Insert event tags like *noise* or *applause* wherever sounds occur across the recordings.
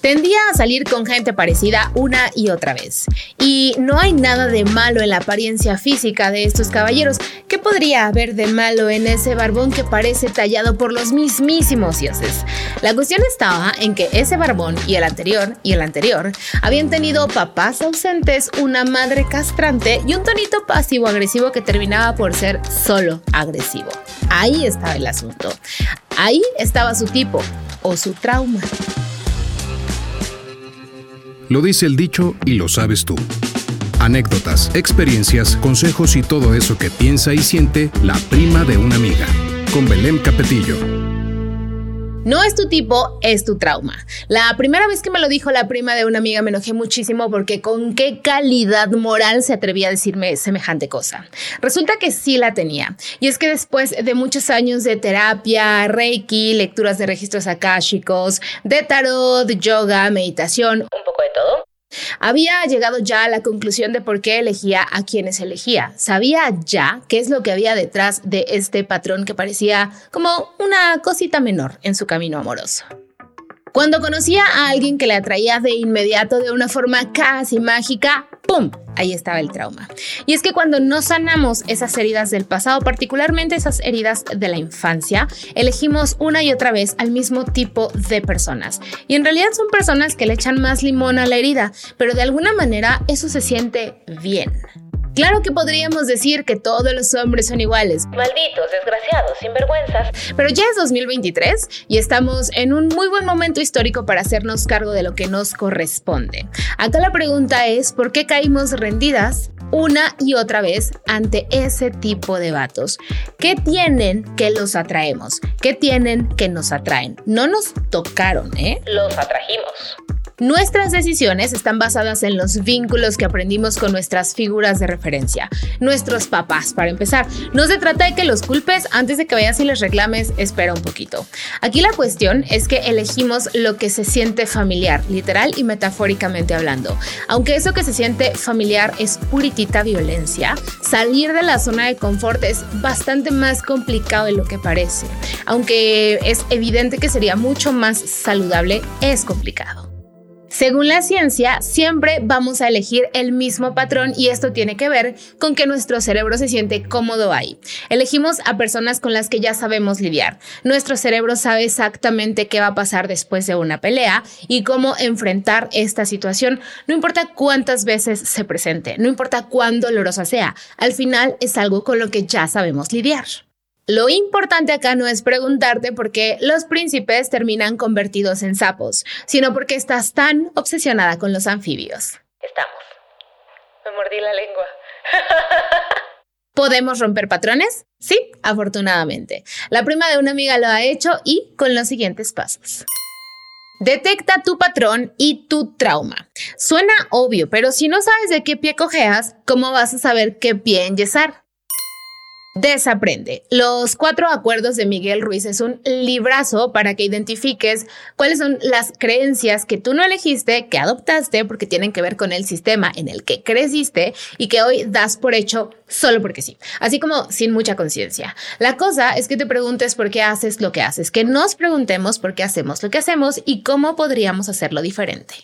Tendía a salir con gente parecida una y otra vez. Y no hay nada de malo en la apariencia física de estos caballeros. ¿Qué podría haber de malo en ese barbón que parece tallado por los mismísimos dioses? La cuestión estaba en que ese barbón y el anterior y el anterior habían tenido papás ausentes, una madre castrante y un tonito pasivo-agresivo que terminaba por ser solo agresivo. Ahí estaba el asunto. Ahí estaba su tipo o su trauma. Lo dice el dicho y lo sabes tú. Anécdotas, experiencias, consejos y todo eso que piensa y siente la prima de una amiga. Con Belén Capetillo. No es tu tipo, es tu trauma. La primera vez que me lo dijo la prima de una amiga me enojé muchísimo porque con qué calidad moral se atrevía a decirme semejante cosa. Resulta que sí la tenía. Y es que después de muchos años de terapia, reiki, lecturas de registros akáshicos, de tarot, yoga, meditación, todo, había llegado ya a la conclusión de por qué elegía a quienes elegía. Sabía ya qué es lo que había detrás de este patrón que parecía como una cosita menor en su camino amoroso. Cuando conocía a alguien que le atraía de inmediato de una forma casi mágica, ¡pum! Ahí estaba el trauma. Y es que cuando no sanamos esas heridas del pasado, particularmente esas heridas de la infancia, elegimos una y otra vez al mismo tipo de personas. Y en realidad son personas que le echan más limón a la herida, pero de alguna manera eso se siente bien. Claro que podríamos decir que todos los hombres son iguales. Malditos, desgraciados, sinvergüenzas. Pero ya es 2023 y estamos en un muy buen momento histórico para hacernos cargo de lo que nos corresponde. Acá la pregunta es, ¿por qué caímos rendidas una y otra vez ante ese tipo de vatos. ¿Qué tienen que los atraemos? ¿Qué tienen que nos atraen? No nos tocaron, ¿eh? Los atrajimos. Nuestras decisiones están basadas en los vínculos que aprendimos con nuestras figuras de referencia, nuestros papás, para empezar. No se trata de que los culpes antes de que vayas y les reclames, espera un poquito. Aquí la cuestión es que elegimos lo que se siente familiar, literal y metafóricamente hablando. Aunque eso que se siente familiar es puritita violencia, salir de la zona de confort es bastante más complicado de lo que parece. Aunque es evidente que sería mucho más saludable, es complicado. Según la ciencia, siempre vamos a elegir el mismo patrón y esto tiene que ver con que nuestro cerebro se siente cómodo ahí. Elegimos a personas con las que ya sabemos lidiar. Nuestro cerebro sabe exactamente qué va a pasar después de una pelea y cómo enfrentar esta situación, no importa cuántas veces se presente, no importa cuán dolorosa sea, al final es algo con lo que ya sabemos lidiar. Lo importante acá no es preguntarte por qué los príncipes terminan convertidos en sapos, sino porque estás tan obsesionada con los anfibios. Estamos. Me mordí la lengua. *laughs* ¿Podemos romper patrones? Sí, afortunadamente. La prima de una amiga lo ha hecho y con los siguientes pasos. Detecta tu patrón y tu trauma. Suena obvio, pero si no sabes de qué pie cojeas, ¿cómo vas a saber qué pie enyesar? Desaprende. Los cuatro acuerdos de Miguel Ruiz es un librazo para que identifiques cuáles son las creencias que tú no elegiste, que adoptaste porque tienen que ver con el sistema en el que creciste y que hoy das por hecho solo porque sí, así como sin mucha conciencia. La cosa es que te preguntes por qué haces lo que haces, que nos preguntemos por qué hacemos lo que hacemos y cómo podríamos hacerlo diferente.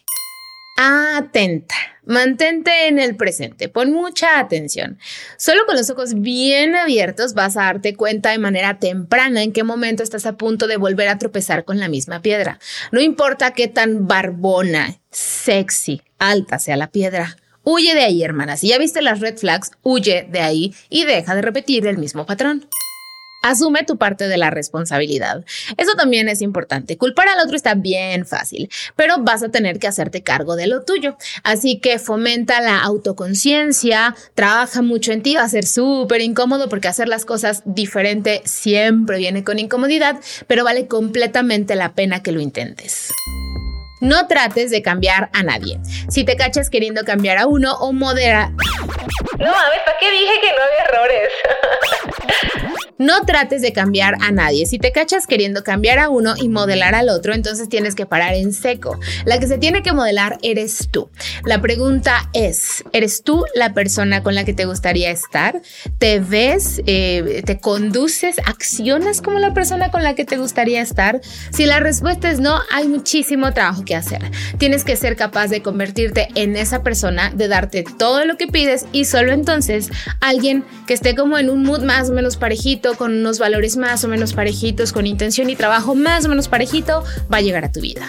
Atenta. Mantente en el presente, pon mucha atención. Solo con los ojos bien abiertos vas a darte cuenta de manera temprana en qué momento estás a punto de volver a tropezar con la misma piedra. No importa qué tan barbona, sexy, alta sea la piedra. Huye de ahí, hermana. Si ya viste las red flags, huye de ahí y deja de repetir el mismo patrón. Asume tu parte de la responsabilidad. Eso también es importante. Culpar al otro está bien fácil, pero vas a tener que hacerte cargo de lo tuyo. Así que fomenta la autoconciencia, trabaja mucho en ti, va a ser súper incómodo porque hacer las cosas diferente siempre viene con incomodidad, pero vale completamente la pena que lo intentes. No trates de cambiar a nadie. Si te cachas queriendo cambiar a uno o modera... No mames, ¿para qué dije que no había errores? No trates de cambiar a nadie. Si te cachas queriendo cambiar a uno y modelar al otro, entonces tienes que parar en seco. La que se tiene que modelar eres tú. La pregunta es, ¿eres tú la persona con la que te gustaría estar? ¿Te ves, eh, te conduces, accionas como la persona con la que te gustaría estar? Si la respuesta es no, hay muchísimo trabajo que hacer. Tienes que ser capaz de convertirte en esa persona, de darte todo lo que pides y solo entonces alguien que esté como en un mood más o menos parejito, con unos valores más o menos parejitos, con intención y trabajo más o menos parejito, va a llegar a tu vida.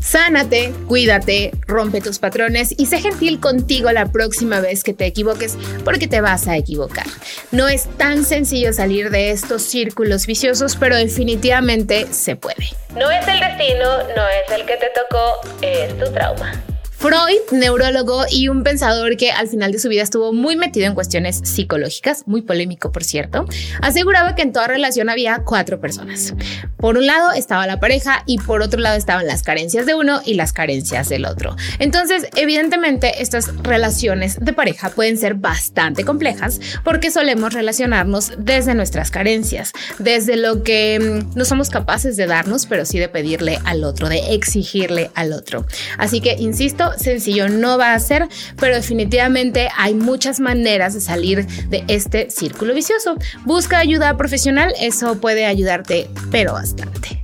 Sánate, cuídate, rompe tus patrones y sé gentil contigo la próxima vez que te equivoques porque te vas a equivocar. No es tan sencillo salir de estos círculos viciosos, pero definitivamente se puede. No es el destino, no es el que te tocó, es tu trauma. Freud, neurólogo y un pensador que al final de su vida estuvo muy metido en cuestiones psicológicas, muy polémico por cierto, aseguraba que en toda relación había cuatro personas. Por un lado estaba la pareja y por otro lado estaban las carencias de uno y las carencias del otro. Entonces, evidentemente, estas relaciones de pareja pueden ser bastante complejas porque solemos relacionarnos desde nuestras carencias, desde lo que mm, no somos capaces de darnos, pero sí de pedirle al otro, de exigirle al otro. Así que, insisto, sencillo no va a ser, pero definitivamente hay muchas maneras de salir de este círculo vicioso. Busca ayuda profesional, eso puede ayudarte, pero bastante.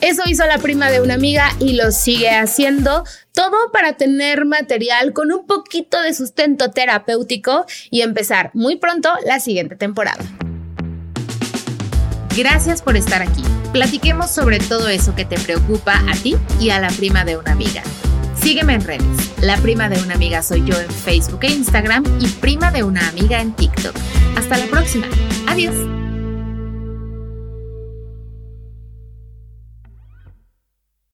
Eso hizo la prima de una amiga y lo sigue haciendo. Todo para tener material con un poquito de sustento terapéutico y empezar muy pronto la siguiente temporada. Gracias por estar aquí. Platiquemos sobre todo eso que te preocupa a ti y a la prima de una amiga. Sígueme en redes. La prima de una amiga soy yo en Facebook e Instagram y prima de una amiga en TikTok. Hasta la próxima. Adiós.